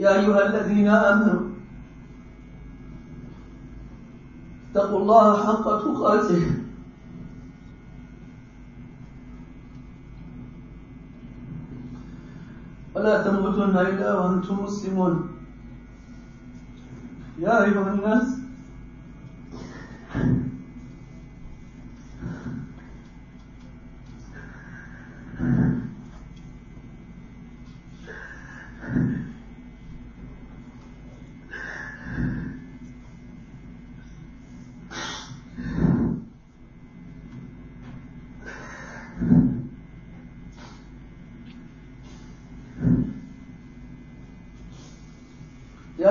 يا أيها الذين آمنوا اتقوا الله حق تقاته. ولا تموتن إلا وأنتم مسلمون. يا أيها الناس يا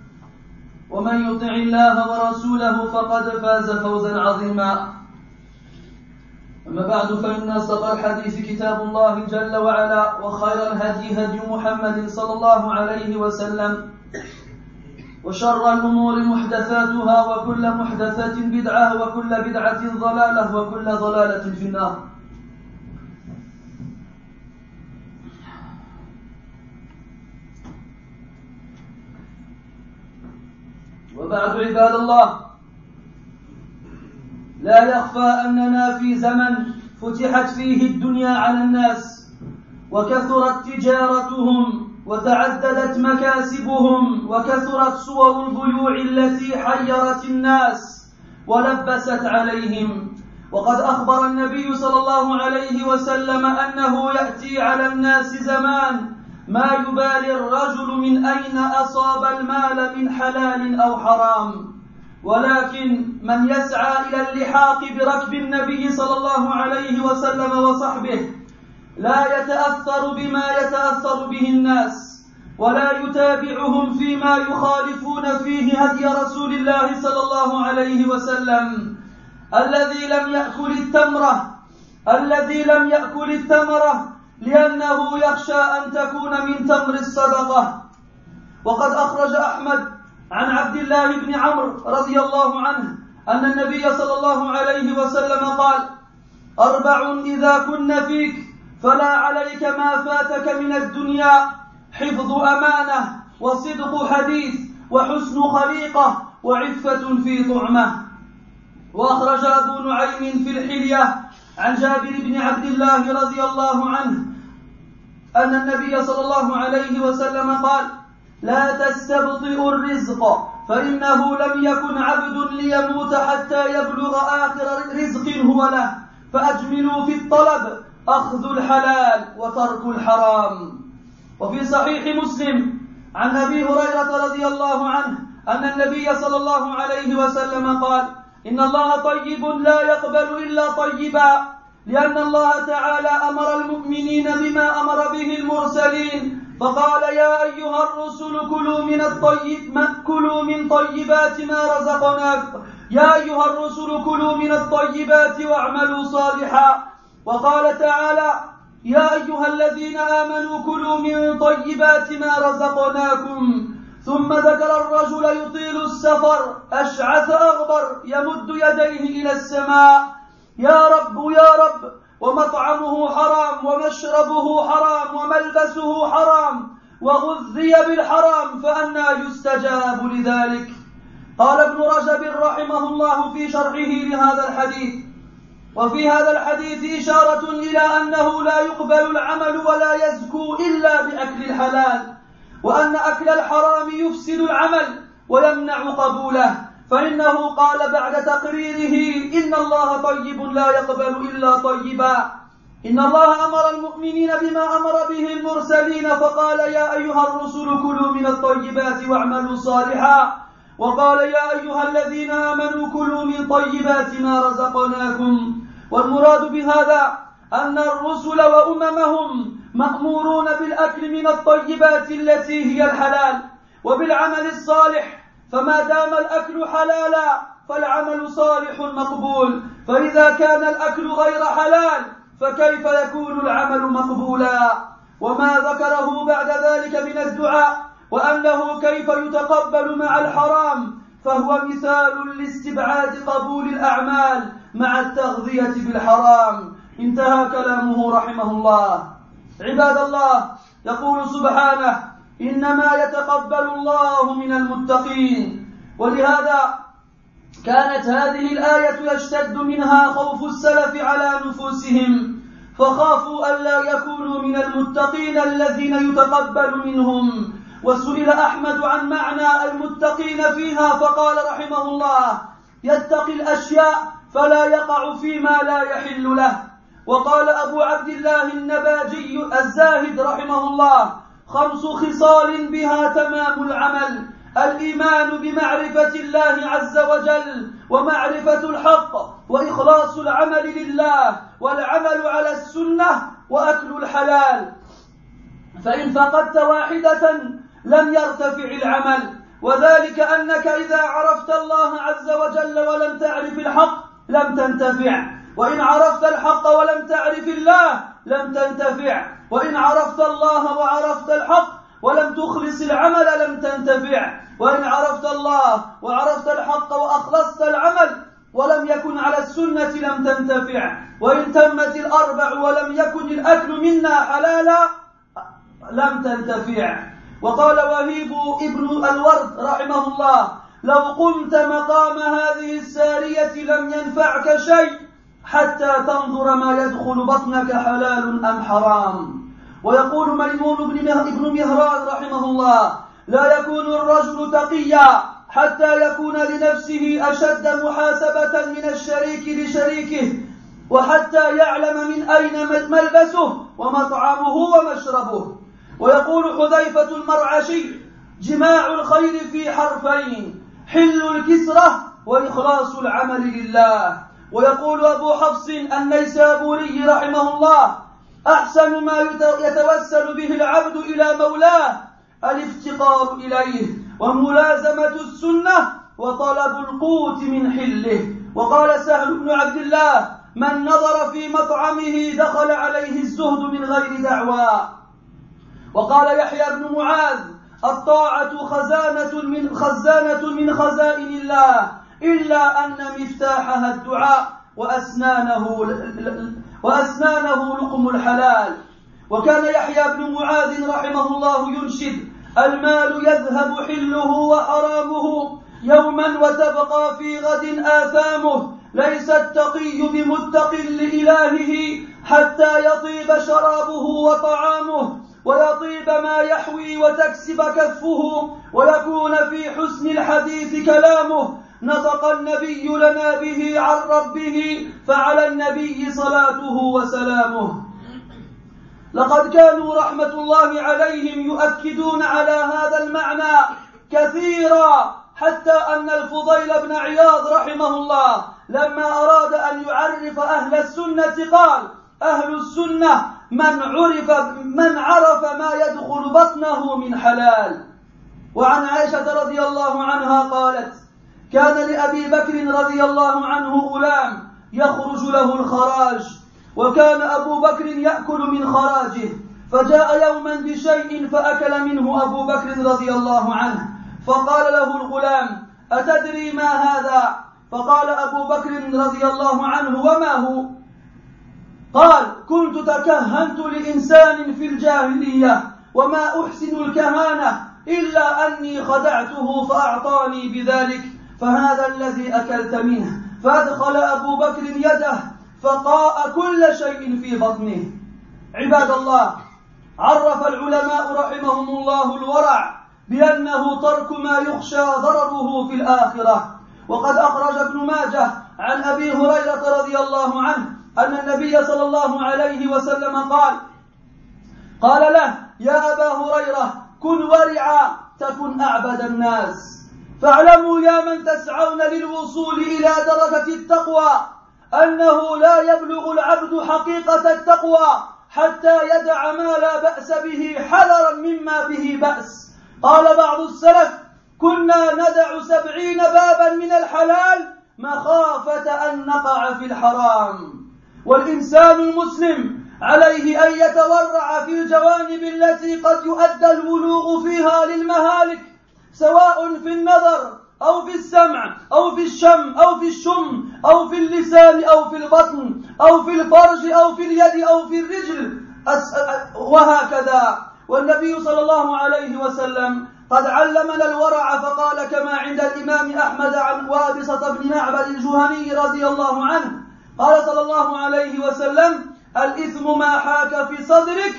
ومن يطع الله ورسوله فقد فاز فوزا عظيما. أما بعد فإن أصدق الحديث كتاب الله جل وعلا وخير الهدي هدي محمد صلى الله عليه وسلم وشر الأمور محدثاتها وكل محدثة بدعة وكل بدعة ضلالة وكل ضلالة في النار. وبعد عباد الله لا يخفى أننا في زمن فتحت فيه الدنيا على الناس وكثرت تجارتهم وتعددت مكاسبهم وكثرت صور البيوع التي حيرت الناس ولبست عليهم. وقد أخبر النبي صلى الله عليه وسلم أنه يأتي على الناس زمان ما يبالي الرجل من أين أصاب المال من حلال أو حرام. ولكن من يسعى إلى اللحاق بركب النبي صلى الله عليه وسلم وصحبه لا يتأثر بما يتأثر به الناس ولا يتابعهم فيما يخالفون فيه هدي رسول الله صلى الله عليه وسلم. الذي لم يأكل التمرة الذي لم يأكل الثمرة لأنه يخشى أن تكون من تمر الصدقة. وقد أخرج أحمد عن عبد الله بن عمرو رضي الله عنه أن النبي صلى الله عليه وسلم قال أربع إذا كن فيك فلا عليك ما فاتك من الدنيا حفظ أمانة وصدق حديث وحسن خليقة وعفة في طعمة. وأخرج أبو نعيم في الحلية عن جابر بن عبد الله رضي الله عنه أن النبي صلى الله عليه وسلم قال لا تستبطئوا الرزق فإنه لم يكن عبد ليموت حتى يبلغ آخر رزق هو له. فأجملوا في الطلب أخذ الحلال وترك الحرام. وفي صحيح مسلم عن أبي هريرة رضي الله عنه أن النبي صلى الله عليه وسلم قال إن الله طيب لا يقبل إلا طيبا. لأن الله تعالى أمر المؤمنين بما أمر به المرسلين فقال يا أيها الرسل كلوا من الطيب ما كلوا من طيبات ما رزقناكم يا أيها الرسل كلوا من الطيبات واعملوا صالحا. وقال تعالى يا أيها الذين آمنوا كلوا من طيبات ما رزقناكم. ثم ذكر الرجل يطيل السفر أشعث أغبر يمد يديه إلى السماء. يا رب يا رب. ومطعمه حرام ومشربه حرام وملبسه حرام وغذي بالحرام فأنا يستجاب لذلك. قال ابن رجب رحمه الله في شرحه لهذا الحديث. وفي هذا الحديث إشارة إلى أنه لا يقبل العمل ولا يزكو إلا بأكل الحلال وأن أكل الحرام يفسد العمل ويمنع قبوله. فإنه قال بعد تقريره إن الله طيب لا يقبل إلا طيبا. إن الله أمر المؤمنين بما أمر به المرسلين فقال يا أيها الرسل كلوا من الطيبات واعملوا صالحا. وقال يا أيها الذين آمنوا كلوا من طيبات ما رزقناكم. والمراد بهذا أن الرسل وأممهم مأمورون بالأكل من الطيبات التي هي الحلال وبالعمل الصالح. فما دام الأكل حلالا فالعمل صالح مقبول. فإذا كان الأكل غير حلال فكيف يكون العمل مقبولا؟ وما ذكره بعد ذلك من الدعاء وأنه كيف يتقبل مع الحرام فهو مثال لاستبعاد قبول الأعمال مع التغذية بالحرام انتهى كلامه رحمه الله. عباد الله يقول سبحانه إنما يتقبل الله من المتقين. ولهذا كانت هذه الآية يشتد منها خوف السلف على نفوسهم فخافوا ألا يكونوا من المتقين الذين يتقبل منهم. وسئل أحمد عن معنى المتقين فيها فقال رحمه الله يتقي الأشياء فلا يقع فيما لا يحل له. وقال أبو عبد الله النباجي الزاهد رحمه الله خمس خصال بها تمام العمل. الإيمان بمعرفة الله عز وجل ومعرفة الحق وإخلاص العمل لله والعمل على السنة وأكل الحلال. فإن فقدت واحدة لم يرتفع العمل. وذلك أنك إذا عرفت الله عز وجل ولم تعرف الحق لم تنتفع. وإن عرفت الحق ولم تعرف الله لم تنتفع. وإن عرفت الله وعرفت الحق ولم تخلص العمل لم تنتفع. وإن عرفت الله وعرفت الحق وأخلصت العمل ولم يكن على السنة لم تنتفع. وإن تمت الأربع ولم يكن الأكل منا حلالا لم تنتفع. وقال وهيب ابن الورد رحمه الله لو قمت مقام هذه السارية لم ينفعك شيء. حتى تنظر ما يدخل بطنك حلال أم حرام. ويقول ميمون بن مهران رحمه الله لا يكون الرجل تقيا حتى يكون لنفسه أشد محاسبة من الشريك لشريكه وحتى يعلم من أين ملبسه ومطعمه ومشربه. ويقول حذيفة المرعشي جماع الخير في حرفين حل الكسرة وإخلاص العمل لله. ويقول أبو حفص النيسابوري رحمه الله أحسن ما يتوسل به العبد إلى مولاه الافتقار إليه وملازمة السنة وطلب القوت من حله. وقال سهل بن عبد الله من نظر في مطعمه دخل عليه الزهد من غير دعوى. وقال يحيى بن معاذ الطاعة خزانة من خزانة من خزائن الله. إلا أن مفتاحها الدعاء وأسنانه وأسنانه لقم الحلال. وكان يحيى بن معاذ رحمه الله ينشد المال يذهب حله وحرامه يوما وتبقى في غد آثامه. ليس التقي بمتق لإلهه حتى يطيب شرابه وطعامه ويطيب ما يحوي وتكسب كفه ويكون في حسن الحديث كلامه. نطق النبي لنا به عن ربه فعلى النبي صلاته وسلامه. لقد كانوا رحمة الله عليهم يؤكدون على هذا المعنى كثيرا حتى أن الفضيل بن عياض رحمه الله لما أراد أن يعرف أهل السنة قال أهل السنة من عرف من عرف ما يدخل بطنه من حلال. وعن عائشة رضي الله عنها قالت كان لأبي بكر رضي الله عنه غلام يخرج له الخراج وكان أبو بكر يأكل من خراجه فجاء يوما بشيء فأكل منه أبو بكر رضي الله عنه فقال له الغلام أتدري ما هذا؟ فقال أبو بكر رضي الله عنه وما هو؟ قال كنت تكهنت لإنسان في الجاهلية وما أحسن الكهانة إلا أني خدعته فأعطاني بذلك فهذا الذي أكلت منه فأدخل أبو بكر يده فقاء كل شيء في بطنه. عباد الله عرف العلماء رحمهم الله الورع بأنه ترك ما يخشى ضرره في الآخرة. وقد أخرج ابن ماجه عن أبي هريرة رضي الله عنه أن النبي صلى الله عليه وسلم قال قال له يا أبا هريرة كن ورعا تكن أعبد الناس. فاعلموا يا من تسعون للوصول إلى درجة التقوى أنه لا يبلغ العبد حقيقة التقوى حتى يدع ما لا بأس به حذرا مما به بأس. قال بعض السلف كنا ندع سبعين بابا من الحلال مخافة أن نقع في الحرام. والإنسان المسلم عليه أن يتورع في الجوانب التي قد يؤدى البلوغ فيها للمهالك سواء في النظر أو في السمع أو في الشم أو في الشم أو في اللسان أو في البطن أو في الفرج أو في اليد أو في الرجل. وهكذا. والنبي صلى الله عليه وسلم قد علمنا الورع فقال كما عند الإمام أحمد عن وابصة بن معبد الجهني رضي الله عنه قال صلى الله عليه وسلم الإثم ما حاك في صدرك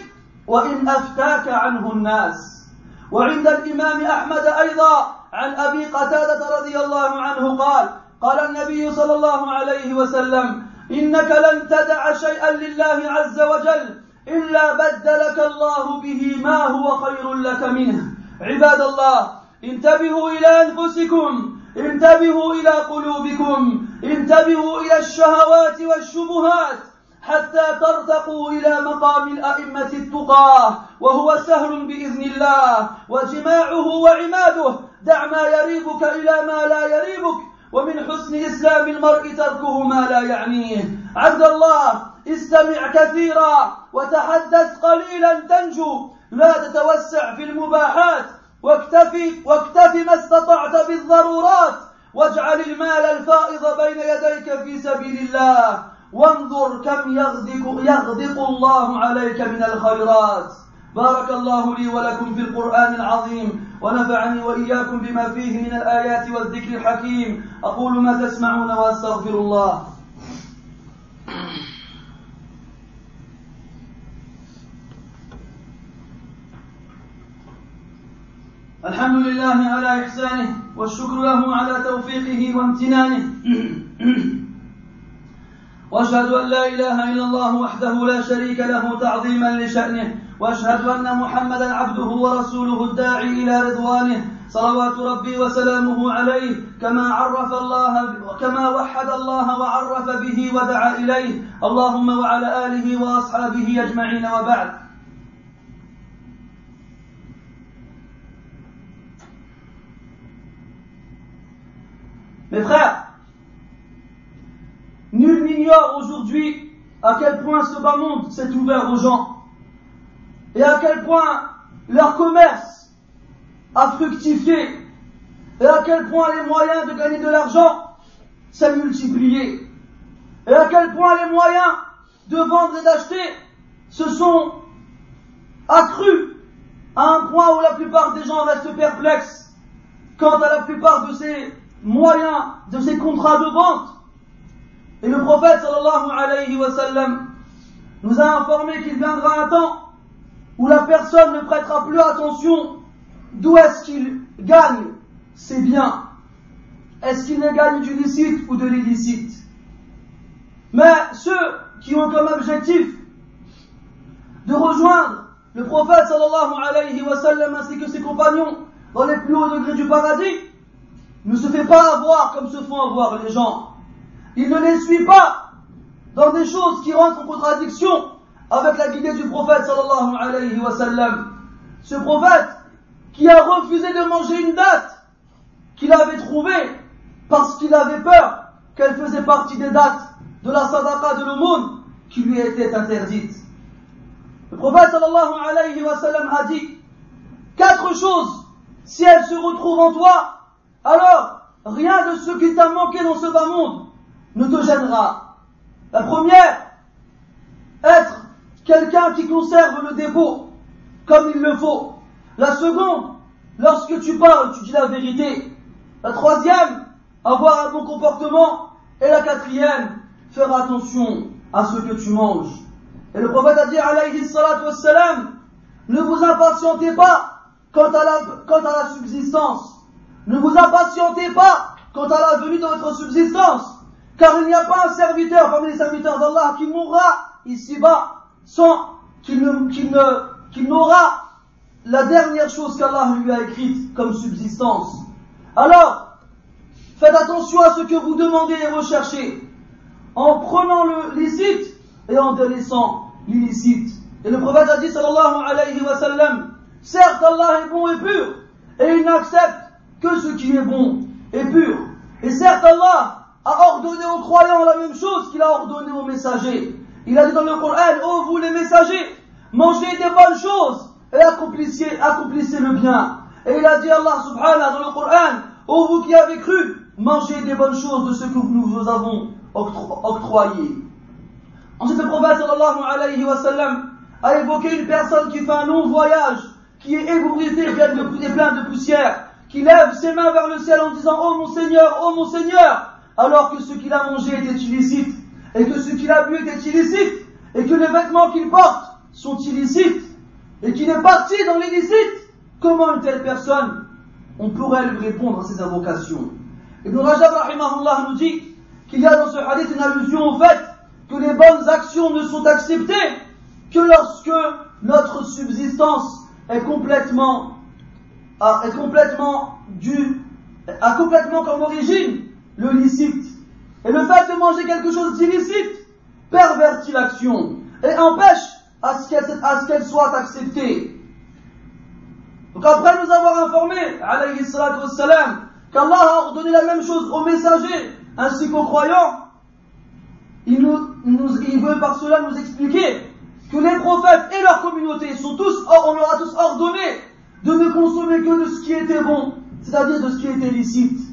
وإن أفتاك عنه الناس. وعند الإمام أحمد أيضا عن أبي قتادة رضي الله عنه قال قال النبي صلى الله عليه وسلم إنك لن تدع شيئا لله عز وجل إلا بدلك الله به ما هو خير لك منه. عباد الله انتبهوا إلى أنفسكم انتبهوا إلى قلوبكم انتبهوا إلى الشهوات والشبهات حتى ترتقوا إلى مقام الأئمة التقاة وهو سهل بإذن الله وجماعه وعماده دع ما يريبك إلى ما لا يريبك ومن حسن إسلام المرء تركه ما لا يعنيه. عبد الله استمع كثيرا وتحدث قليلا تنجو لا تتوسع في المباحات واكتفي واكتفي ما استطعت بالضرورات واجعل المال الفائض بين يديك في سبيل الله. وانظر كم يغدق, يغدق الله عليك من الخيرات. بارك الله لي ولكم في القرآن العظيم ونفعني وإياكم بما فيه من الآيات والذكر الحكيم. أقول ما تسمعون وأستغفر الله. الحمد لله على إحسانه والشكر له على توفيقه وامتنانه. وأشهد أن لا إله إلا الله وحده لا شريك له تعظيما لشأنه وأشهد أن محمدا عبده ورسوله الداعي إلى رضوانه صلوات ربي وسلامه عليه كما عرف الله كما وحد الله وعرف به ودعا إليه. اللهم وعلى آله وأصحابه أجمعين وبعد. Mes frères, nul n'ignore aujourd'hui à quel point ce bas monde s'est ouvert aux gens et à quel point leur commerce a fructifié et à quel point les moyens de gagner de l'argent s'est multiplié et à quel point les moyens de vendre et d'acheter se sont accrus à un point où la plupart des gens restent perplexes quant à la plupart de ces moyens, de ces contrats de vente. Et le prophète sallallahu alayhi wa sallam nous a informé qu'il viendra un temps où la personne ne prêtera plus attention d'où est-ce qu'il gagne ses biens. Est-ce qu'il les gagne du licite ou de l'illicite? Mais ceux qui ont comme objectif de rejoindre le prophète sallallahu alayhi wa sallam ainsi que ses compagnons dans les plus hauts degrés du paradis ne se fait pas avoir comme se font avoir les gens. Il ne les suit pas dans des choses qui rentrent en contradiction avec la guidée du prophète sallallahu alayhi wa. Ce prophète qui a refusé de manger une date qu'il avait trouvée parce qu'il avait peur qu'elle faisait partie des dates de la sadaqa de l'aumône qui lui était interdite. Le prophète sallallahu alayhi wa a dit quatre choses, si elles se retrouvent en toi, alors rien de ce qui t'a manqué dans ce bas monde ne te gênera. La première, être quelqu'un qui conserve le dépôt comme il le faut. La seconde, lorsque tu parles, tu dis la vérité. La troisième, avoir un bon comportement. Et la quatrième, faire attention à ce que tu manges. Et le prophète a dit, alayhi salatu wassalam, ne vous impatientez pas quant à la, quant à la subsistance. Ne vous impatientez pas quant à la venue de votre subsistance. Car il n'y a pas un serviteur parmi les serviteurs d'Allah qui mourra ici-bas sans qu'il n'aura la dernière chose qu'Allah lui a écrite comme subsistance. Alors, faites attention à ce que vous demandez et recherchez, en prenant le licite et en délaissant l'illicite. Et le prophète a dit, sallallahu alayhi wa sallam, certes Allah est bon et pur, et il n'accepte que ce qui est bon et pur. Et certes Allah a ordonné aux croyants la même chose qu'il a ordonné aux messagers. Il a dit dans le Coran, ô vous les messagers, mangez des bonnes choses et accomplissez, accomplissez le bien. Et il a dit Allah subhanahu dans le Coran, ô vous qui avez cru, mangez des bonnes choses de ce que nous vous avons octroyé. Ensuite le prophète sallallahu alayhi wa sallam a évoqué une personne qui fait un long voyage, qui est ébouillée et plein de poussière, qui lève ses mains vers le ciel en disant Oh mon Seigneur, oh mon Seigneur, alors que ce qu'il a mangé était illicite, et que ce qu'il a bu était illicite, et que les vêtements qu'il porte sont illicites, et qu'il est parti dans l'illicite, comment une telle personne, on pourrait lui répondre à ses invocations? Ibn Rajab rahimahullah nous dit qu'il y a dans ce hadith une allusion au fait que les bonnes actions ne sont acceptées que lorsque notre subsistance est complètement, est complètement due, a complètement comme origine le licite. Et le fait de manger quelque chose d'illicite pervertit l'action et empêche à ce qu'elle soit acceptée. Donc après nous avoir informé, alayhi qu'Allah a ordonné la même chose aux messagers ainsi qu'aux croyants, il, nous, il veut par cela nous expliquer que les prophètes et leur communauté sont tous, on leur a tous ordonné de ne consommer que de ce qui était bon, c'est-à-dire de ce qui était licite.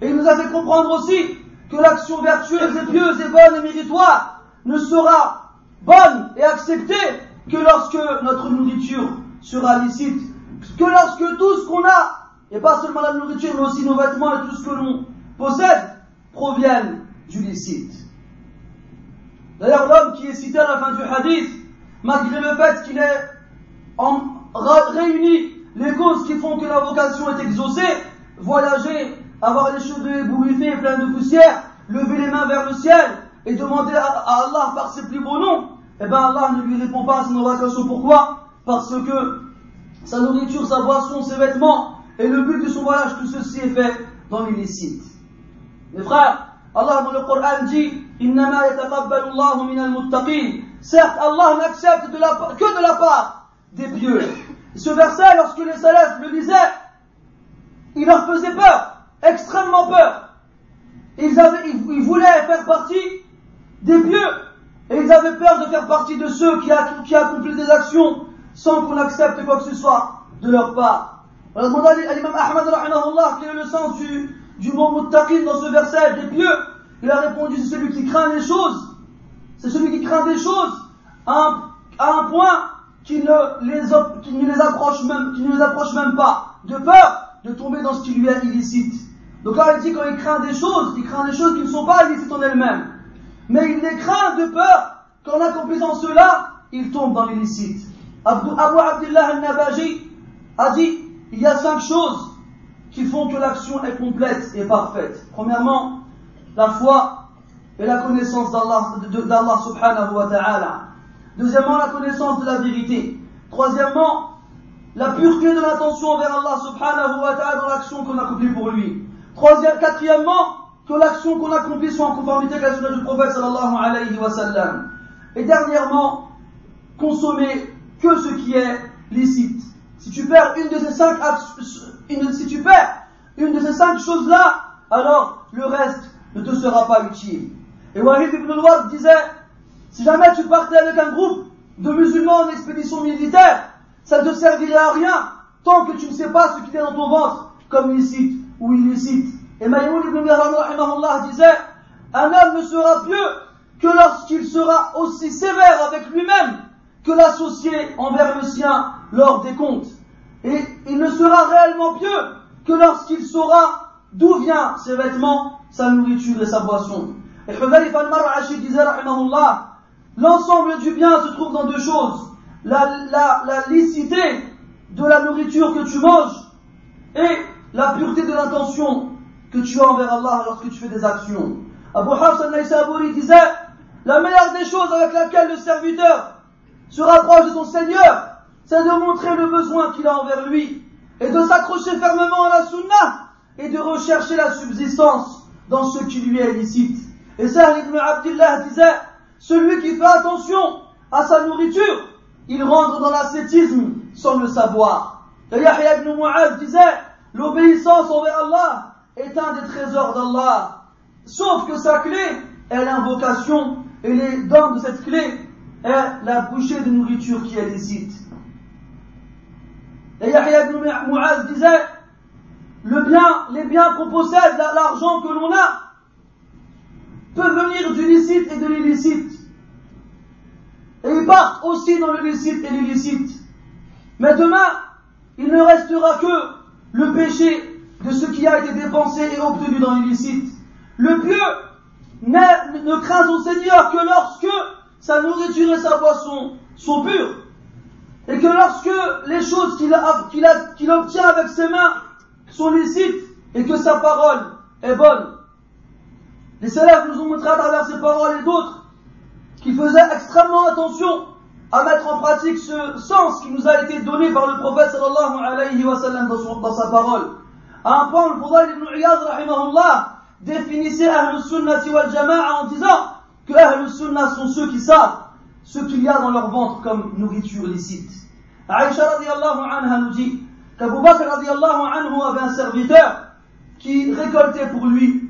Et il nous a fait comprendre aussi que l'action vertueuse et pieuse et bonne et méritoire ne sera bonne et acceptée que lorsque notre nourriture sera licite, que lorsque tout ce qu'on a, et pas seulement la nourriture, mais aussi nos vêtements et tout ce que l'on possède, proviennent du licite. D'ailleurs, l'homme qui est cité à la fin du hadith, malgré le fait qu'il ait réuni les causes qui font que la vocation est exaucée, voyager, avoir les cheveux ébouriffés et pleins de poussière, lever les mains vers le ciel et demander à, Allah par ses plus beaux noms, eh bien Allah ne lui répond pas à son vocation. Pourquoi? Parce que sa nourriture, sa boisson, ses vêtements et le but de son voyage, tout ceci est fait dans l'illicite. Mes frères, Allah dans le Coran dit Certes, Allah n'accepte que de la part des pieux. Ce verset, lorsque les salafs le lisaient, il leur faisait peur, extrêmement peur. Ils, avaient, ils, voulaient faire partie des pieux. Et ils avaient peur de faire partie de ceux qui, qui accomplissent des actions sans qu'on accepte quoi que ce soit de leur part. On a demandé à l'imam Ahmad, quel est le sens du, du mot muttaqin dans ce verset des pieux? Il a répondu, c'est celui qui craint les choses. C'est celui qui craint des choses à un, point qui ne, les, qui ne les approche même, qui ne les approche même pas, de peur de tomber dans ce qui lui est illicite. Donc là, il dit quand il craint des choses, il craint des choses qui ne sont pas illicites en elles-mêmes. Mais il les craint de peur qu'en accomplissant cela, il tombe dans l'illicite. Abu Abdullah al-Nabaji a dit, il y a cinq choses qui font que l'action est complète et parfaite. Premièrement, la foi et la connaissance d'Allah subhanahu wa ta'ala. Deuxièmement, la connaissance de la vérité. Troisièmement, la pureté de l'attention envers Allah subhanahu wa ta'ala dans l'action qu'on accomplit pour lui. Troisième, quatrièmement, que l'action qu'on accomplit soit en conformité avec la sunna du prophète sallallahu alayhi wa sallam. Et dernièrement, consommer que ce qui est licite. Si tu perds une de ces cinq, choses-là, alors le reste ne te sera pas utile. Et Wahid ibn al disait, si jamais tu partais avec un groupe de musulmans en expédition militaire, ça ne te servirait à rien tant que tu ne sais pas ce qui est dans ton ventre comme licite ou illicite. Et Maïmoun ibn Mihran disait, un homme ne sera pieux que lorsqu'il sera aussi sévère avec lui-même que l'associé envers le sien lors des comptes. Et il ne sera réellement pieux que lorsqu'il saura d'où vient ses vêtements, sa nourriture et sa boisson. Et Hudayf al-Mar'ashi disait, l'ensemble du bien se trouve dans deux choses. la, la, la licité de la nourriture que tu manges et la pureté de l'intention que tu as envers Allah lorsque tu fais des actions. Abu Hassan Naïsabouri disait La meilleure des choses avec laquelle le serviteur se rapproche de son Seigneur, c'est de montrer le besoin qu'il a envers lui et de s'accrocher fermement à la sunna et de rechercher la subsistance dans ce qui lui est licite. Et ça, ibn Abdullah disait Celui qui fait attention à sa nourriture, il rentre dans l'ascétisme sans le savoir. Et Yahya ibn Mu'adh disait L'obéissance envers Allah est un des trésors d'Allah. Sauf que sa clé est l'invocation et les dents de cette clé est la bouchée de nourriture qui est licite. Et Yahya ibn Mu'az disait le bien, les biens qu'on possède, l'argent que l'on a, peut venir du licite et de l'illicite. Et ils partent aussi dans le licite et l'illicite. Mais demain, il ne restera que le péché de ce qui a été dépensé et obtenu dans l'illicite. Le pieux ne craint son Seigneur que lorsque sa nourriture et sa boisson sont pures. Et que lorsque les choses qu'il obtient avec ses mains sont licites et que sa parole est bonne. Les célèbres nous ont montré à travers ces paroles et d'autres qui faisaient extrêmement attention à mettre en pratique ce sens qui nous a été donné par le prophète sallallahu alayhi wa sallam dans, sa parole. À un point, le prophète ibn Iyad rahimahullah définissait Ahlus Sunnah wal Jama'a en disant que Ahlus Sunnah sont ceux qui savent ce qu'il y a dans leur ventre comme nourriture licite. Aïcha radiallahu anha nous dit qu'Abu Bakr radiallahu anhu avait un serviteur qui récoltait pour lui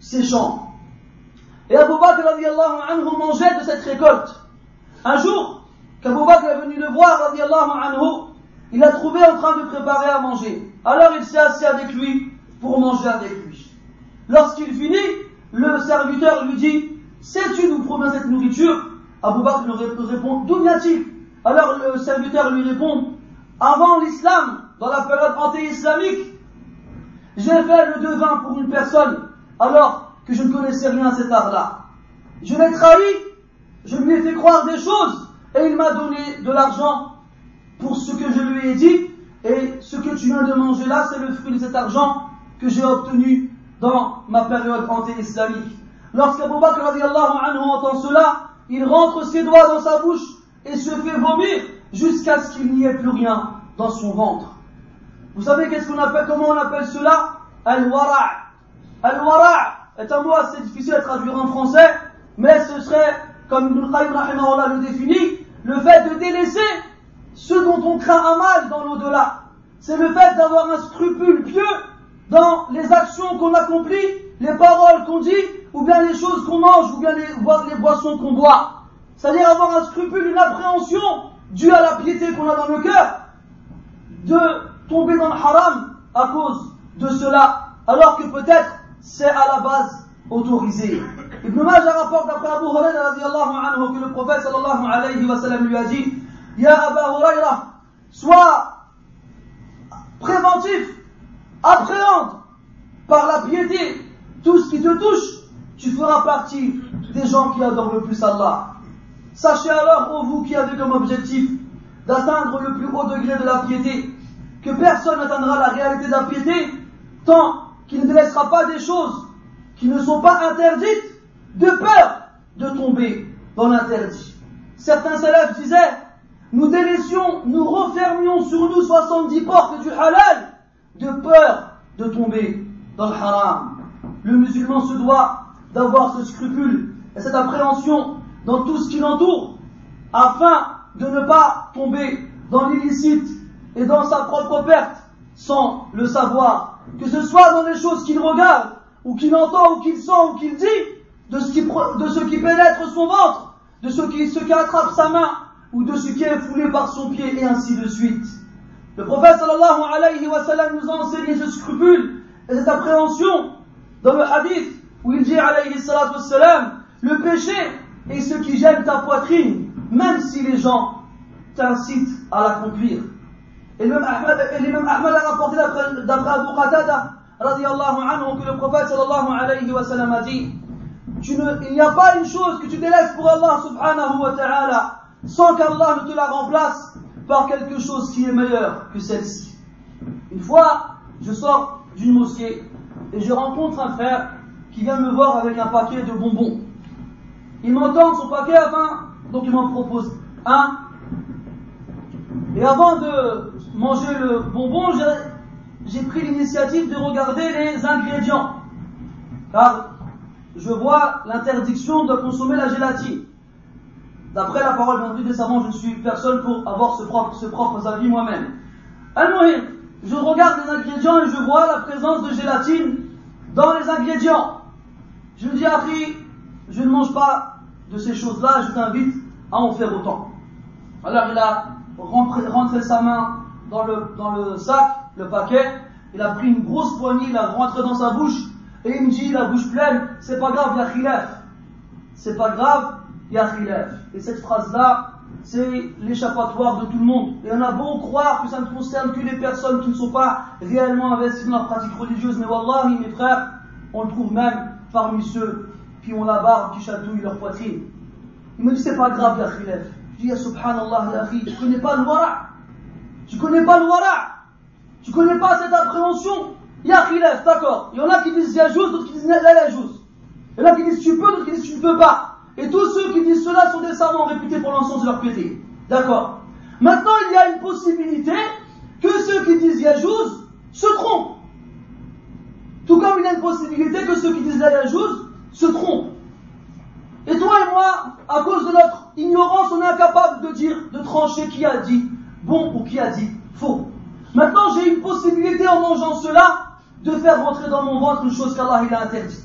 ses champs. Et Abu Bakr radiallahu anhu mangeait de cette récolte. Un jour, qu'Abu Bakr est venu le voir anhu, il l'a trouvé en train de préparer à manger. Alors il s'est assis avec lui pour manger avec lui. Lorsqu'il finit, le serviteur lui dit Sais-tu d'où provient cette nourriture? Abu Bakr lui répond D'où vient-il? Alors le serviteur lui répond Avant l'islam, dans la période anti-islamique, j'ai fait le devin pour une personne alors que je ne connaissais rien à cet art-là. Je l'ai trahi, je lui ai fait croire des choses et il m'a donné de l'argent pour ce que je lui ai dit et ce que tu viens de manger là, c'est le fruit de cet argent que j'ai obtenu dans ma période anti-islamique. Lorsqu'Abu Bakr anhu entend cela, il rentre ses doigts dans sa bouche et se fait vomir jusqu'à ce qu'il n'y ait plus rien dans son ventre. Vous savez qu'est-ce qu'on appelle, comment on appelle cela? Al-wara'. Al-wara' est un mot assez difficile à traduire en français, mais ce serait, comme Ibn Qayyim le définit, le fait de délaisser ce dont on craint un mal dans l'au-delà. C'est le fait d'avoir un scrupule pieux dans les actions qu'on accomplit, les paroles qu'on dit, ou bien les choses qu'on mange, ou bien les, boissons qu'on boit. C'est-à-dire avoir un scrupule, une appréhension due à la piété qu'on a dans le cœur, de tomber dans le haram à cause de cela, alors que peut-être c'est à la base autorisé. Ibn Majah rapporte d'après Abu Huraira anhu que le prophète lui a dit Ya Abu Huraira, sois préventif, appréhende par la piété tout ce qui te touche, tu feras partie des gens qui adorent le plus Allah. Sachez alors, ô vous qui avez comme objectif d'atteindre le plus haut degré de la piété, que personne n'atteindra la réalité de la piété tant qu'il ne laissera pas des choses qui ne sont pas interdites de peur de tomber dans l'interdit. Certains élèves disaient, nous délaissions, nous refermions sur nous 70 portes du halal de peur de tomber dans le haram. Le musulman se doit d'avoir ce scrupule et cette appréhension dans tout ce qui l'entoure afin de ne pas tomber dans l'illicite et dans sa propre perte sans le savoir. Que ce soit dans les choses qu'il regarde, ou qu'il entend, ou qu'il sent, ou qu'il dit, de ce, qui, pénètre son ventre, de ce qui, attrape sa main, ou de ce qui est foulé par son pied, et ainsi de suite. Le prophète sallallahu alayhi wa sallam nous a enseigné ce scrupule et cette appréhension dans le hadith où il dit alayhi salatu le péché est ce qui gêne ta poitrine, même si les gens t'incitent à l'accomplir. Et l'imam Ahmad a rapporté d'après Abu Qatada, radiallahu anhu, que le prophète sallallahu alayhi wa sallam a dit, tu ne, il n'y a pas une chose que tu délaisses pour Allah subhanahu wa ta'ala, sans qu'Allah ne te la remplace par quelque chose qui est meilleur que celle-ci. Une fois, je sors d'une mosquée et je rencontre un frère qui vient me voir avec un paquet de bonbons. Il m'entend son paquet à 20, donc il m'en propose un. Et avant de manger le bonbon, j'ai pris l'initiative de regarder les ingrédients. Car je vois l'interdiction de consommer la gélatine. D'après la parole d'un Dieu savants, je ne suis personne pour avoir ce propre, ce propre avis moi-même. al je regarde les ingrédients et je vois la présence de gélatine dans les ingrédients. Je me dis, Harry, je ne mange pas de ces choses-là, je t'invite à en faire autant. Alors il a rentré, sa main dans le, dans le sac, le paquet, il a pris une grosse poignée, il a rentré dans sa bouche, et il me dit, la bouche pleine, c'est pas grave, il y khilaf. C'est pas grave, il y khilaf. Et cette phrase-là, c'est l'échappatoire de tout le monde. Et on a beau croire que ça ne concerne que les personnes qui ne sont pas réellement investies dans la pratique religieuse, mais wallahi, mes frères, on le trouve même parmi ceux qui ont la barbe, qui chatouillent leur poitrine. Il me dit, c'est pas grave, ya khilaf. Je dis, subhanallah, ya tu connais pas le wara? Tu connais pas le wara? Tu connais pas cette appréhension? Ya khilaf, d'accord. Il y en a qui disent yajouz, d'autres qui disent la yajouz. Il y en a qui disent tu peux, d'autres qui disent tu ne peux pas. Et tous ceux qui disent cela sont des savants réputés pour l'ensemble de leur piété. D'accord. Maintenant, il y a une possibilité que ceux qui disent Yajouz se trompent. Tout comme il y a une possibilité que ceux qui disent la Yajouz se trompent. Et toi et moi, à cause de notre ignorance, on est incapable de dire, de trancher qui a dit bon ou qui a dit faux. Maintenant, j'ai une possibilité en mangeant cela de faire rentrer dans mon ventre une chose qu'Allah il a interdite.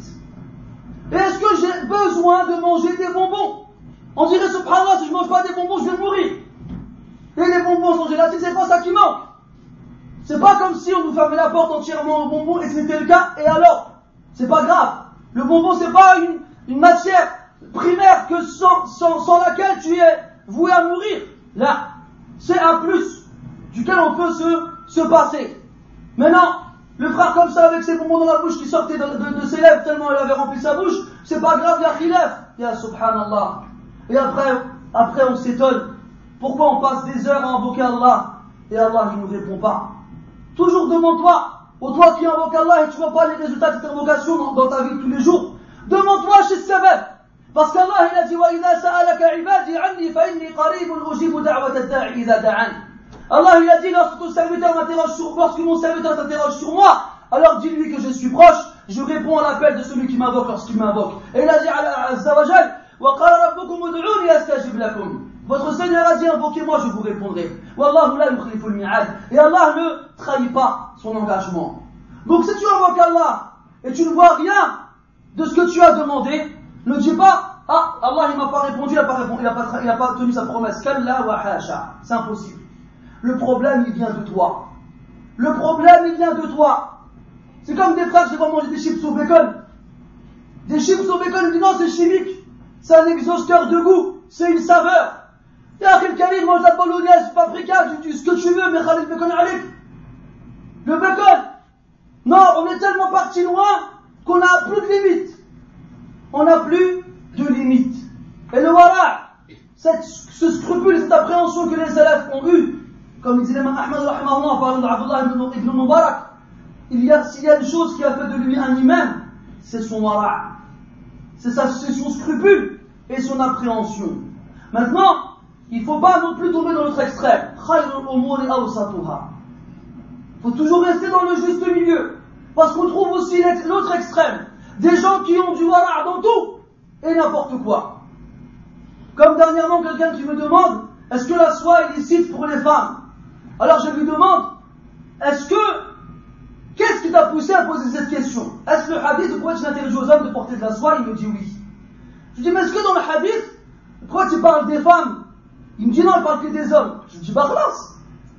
Est-ce que j'ai besoin de manger des bonbons? On dirait, subhanallah, si je mange pas des bonbons, je vais mourir. Et les bonbons sont gélatine, c'est pas ça qui manque. C'est pas comme si on nous fermait la porte entièrement aux bonbons et c'était le cas, et alors? C'est pas grave. Le bonbon, c'est pas une, une, matière primaire que sans, sans, sans, laquelle tu es voué à mourir. Là, c'est un plus duquel on peut se, se passer. Maintenant, le frère comme ça avec ses bonbons dans la bouche qui sortaient de, ses lèvres tellement il avait rempli sa bouche, c'est pas grave, il y a khilaf. Ya subhanallah. Et après, après on s'étonne. Pourquoi on passe des heures à invoquer Allah et Allah ne nous répond pas Toujours demande-toi, au toi qui invoque Allah et tu vois pas les résultats de cette invocation dans, ta vie de tous les jours, demande-toi chez Sabab. Parce qu'Allah il a dit وَإِذَا سَأَلَكَ عِبَادِي عَنِّي فَإِنِّي قَرِيبٌ أُجِيبُ دَعْوَةَ الدَّاعِ إِذَا دَعَانِ Allah il a dit lorsque ton serviteur m'interroge sur lorsque mon serviteur s'interroge sur moi, alors dis-lui que je suis proche, je réponds à l'appel de celui qui m'invoque lorsqu'il m'invoque. Et il a dit Azza wa Jal, votre Seigneur a dit invoquez-moi, je vous répondrai. Et Allah ne trahit pas son engagement. Donc si tu invoques Allah et tu ne vois rien de ce que tu as demandé, ne dis pas ah Allah il m'a pas répondu, il n'a pas pas tenu sa promesse. C'est impossible. Le problème, il vient de toi. Le problème, il vient de toi. C'est comme des frères qui vont manger des chips au bacon. Des chips au bacon, ils disent non, c'est chimique. C'est un exhausteur de goût. C'est une saveur. Il y a quelqu'un qui mange la bolognaise, paprika, tu, ce que tu veux, mais Khalid bacon avec. Le bacon. Non, on est tellement parti loin qu'on n'a plus de limite. On n'a plus de limite. Et le voilà, ce scrupule, cette appréhension que les élèves ont eu, comme disait l'imam d'Abdullah ibn Mubarak, il y a, s'il y a une chose qui a fait de lui un imam, c'est son wara. C'est son scrupule et son appréhension. Maintenant, il ne faut pas non plus tomber dans l'autre extrême. Il faut toujours rester dans le juste milieu. Parce qu'on trouve aussi l'autre extrême. Des gens qui ont du wara dans tout et n'importe quoi. Comme dernièrement quelqu'un qui me demande, est-ce que la soie est licite pour les femmes? Alors je lui demande, est-ce que, qu'est-ce qui t'a poussé à poser cette question? Est-ce le hadith, pourquoi tu interdis aux hommes de porter de la soie? Il me dit oui. Je lui dis, mais est-ce que dans le hadith, pourquoi tu parles des femmes? Il me dit non, il parle que des hommes. Je lui dis, bah.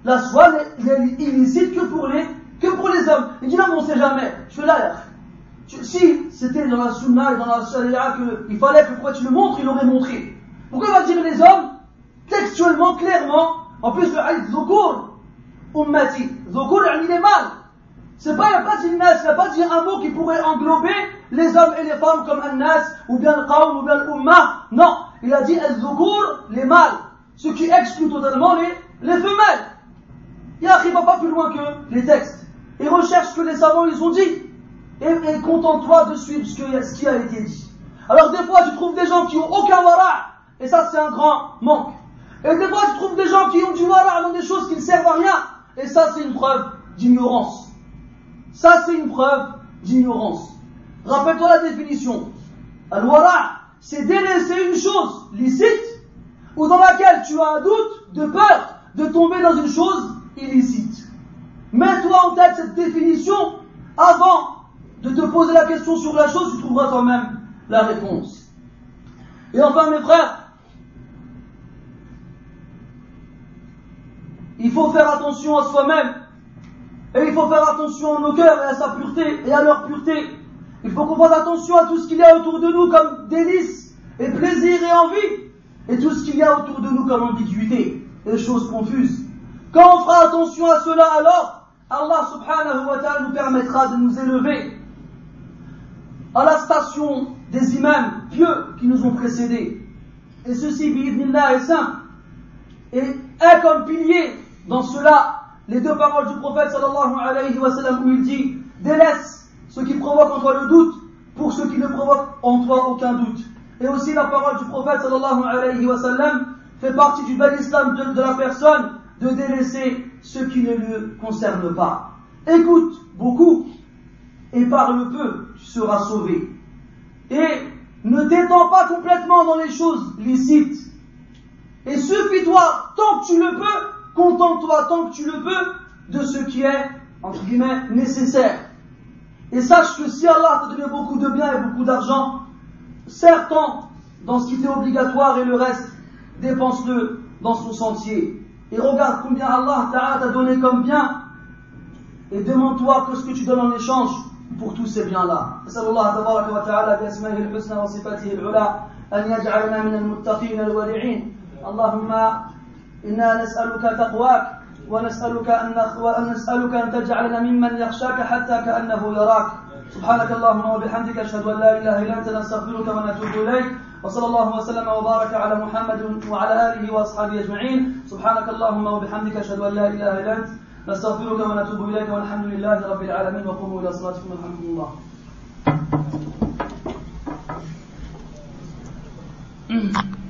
La soie n'est illicite que pour les, que pour les hommes. Il dit non, mais on sait jamais. Je fais si c'était dans la sunna et dans la sharia qu'il fallait que pourquoi tu le montres, il aurait montré. Pourquoi il va dire les hommes? Textuellement, clairement, en plus le hadith ummati. Zukur, il est mal. C'est pas, il n'y a pas dit nas, il n'y a pas un mot qui pourrait englober les hommes et les femmes comme un nas, ou bien le ou bien l'umma. Non. Il a dit al-zukur, les mâles. ce qui exclut totalement les, les femelles. Yahri va pas plus loin que les textes. Et recherche ce que les savants ils ont dit. Et, contente-toi de suivre ce, ce qui a été dit. Alors des fois tu trouves des gens qui ont aucun wara, et ça c'est un grand manque. Et des fois tu trouves des gens qui ont du wara dans des choses qui ne servent à rien, et ça c'est une preuve d'ignorance. Ça c'est une preuve d'ignorance. Rappelle-toi la définition. Al-wara, c'est délaisser une chose licite ou dans laquelle tu as un doute de peur de tomber dans une chose illicite. Mets-toi en tête cette définition avant de te poser la question sur la chose, tu trouveras toi-même la réponse. Et enfin, mes frères, il faut faire attention à soi-même, et il faut faire attention à nos cœurs et à sa pureté et à leur pureté. Il faut qu'on fasse attention à tout ce qu'il y a autour de nous comme délices et plaisir et envie, et tout ce qu'il y a autour de nous comme ambiguïté et choses confuses. Quand on fera attention à cela, alors Allah subhanahu wa ta'ala nous permettra de nous élever à la station des imams pieux qui nous ont précédés. Et ceci, bi'idnillah, est simple. Et est comme pilier dans cela les deux paroles du prophète sallallahu alayhi wa sallam où il dit délaisse ce qui provoque en toi le doute pour ce qui ne provoque en toi aucun doute. Et aussi la parole du prophète sallallahu alayhi wa sallam fait partie du bel islam de, la personne de délaisser ce qui ne le concerne pas. Écoute beaucoup et parle peu, tu seras sauvé. Et ne t'étends pas complètement dans les choses licites. Et suffis-toi, tant que tu le peux, contente-toi tant que tu le peux de ce qui est, entre guillemets, nécessaire. Et sache que si Allah t'a donné beaucoup de biens et beaucoup d'argent, certes dans ce qui était obligatoire et le reste, dépense-le dans son sentier. Et regarde combien Allah t'a donné comme bien et demande-toi que ce que tu donnes en échange pour tous ces biens-là. نسأل الله تبارك وتعالى بأسمائه الحسنى وصفاته العلى أن يجعلنا من المتقين الورعين اللهم إنا نسألك تقواك ونسألك أن ونسألك أن تجعلنا ممن يخشاك حتى كأنه يراك. سبحانك اللهم وبحمدك أشهد أن لا إله إلا أنت نستغفرك ونتوب إليك. وصلى الله وسلم وبارك على محمد وعلى آله وأصحابه أجمعين. سبحانك اللهم وبحمدك أشهد أن لا إله إلا أنت نستغفرك ونتوب إليك والحمد لله رب العالمين. وقوموا إلى صلاتكم الحمد لله Mm-hmm.